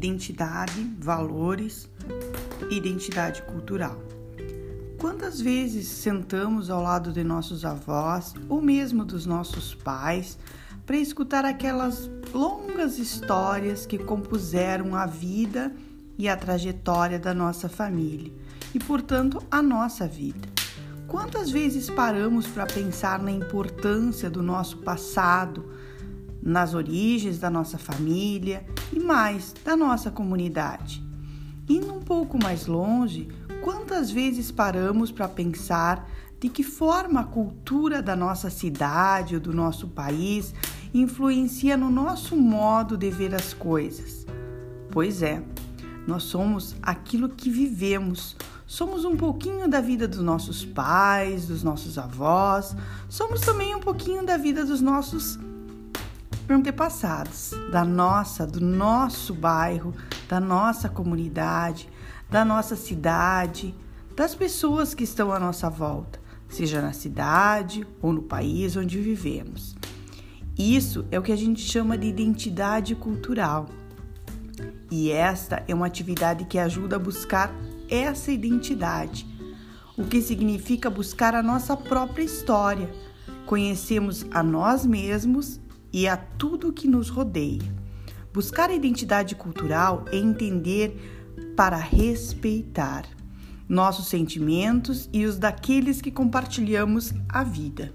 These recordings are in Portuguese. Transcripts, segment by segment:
identidade, valores, identidade cultural. Quantas vezes sentamos ao lado de nossos avós ou mesmo dos nossos pais para escutar aquelas longas histórias que compuseram a vida e a trajetória da nossa família e, portanto, a nossa vida? Quantas vezes paramos para pensar na importância do nosso passado, nas origens da nossa família e mais da nossa comunidade? Indo um pouco mais longe, quantas vezes paramos para pensar de que forma a cultura da nossa cidade ou do nosso país influencia no nosso modo de ver as coisas? Pois é, nós somos aquilo que vivemos. Somos um pouquinho da vida dos nossos pais, dos nossos avós, somos também um pouquinho da vida dos nossos antepassados, da nossa, do nosso bairro, da nossa comunidade, da nossa cidade, das pessoas que estão à nossa volta, seja na cidade ou no país onde vivemos. Isso é o que a gente chama de identidade cultural. E esta é uma atividade que ajuda a buscar essa identidade, o que significa buscar a nossa própria história. Conhecemos a nós mesmos e a tudo que nos rodeia. Buscar a identidade cultural é entender para respeitar nossos sentimentos e os daqueles que compartilhamos a vida.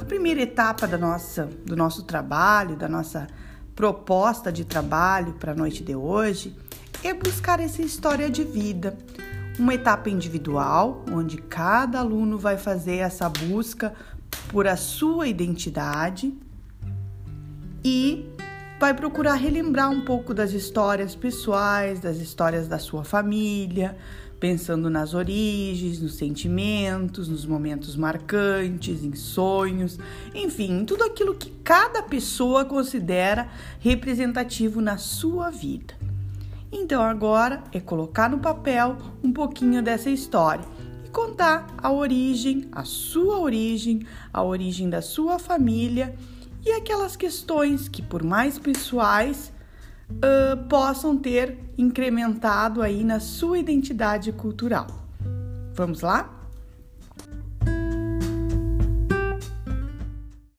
A primeira etapa da nossa, do nosso trabalho, da nossa proposta de trabalho para a noite de hoje é buscar essa história de vida, uma etapa individual, onde cada aluno vai fazer essa busca por a sua identidade e vai procurar relembrar um pouco das histórias pessoais, das histórias da sua família, pensando nas origens, nos sentimentos, nos momentos marcantes, em sonhos, enfim, tudo aquilo que cada pessoa considera representativo na sua vida. Então agora é colocar no papel um pouquinho dessa história contar a origem, a sua origem, a origem da sua família e aquelas questões que, por mais pessoais, uh, possam ter incrementado aí na sua identidade cultural. Vamos lá?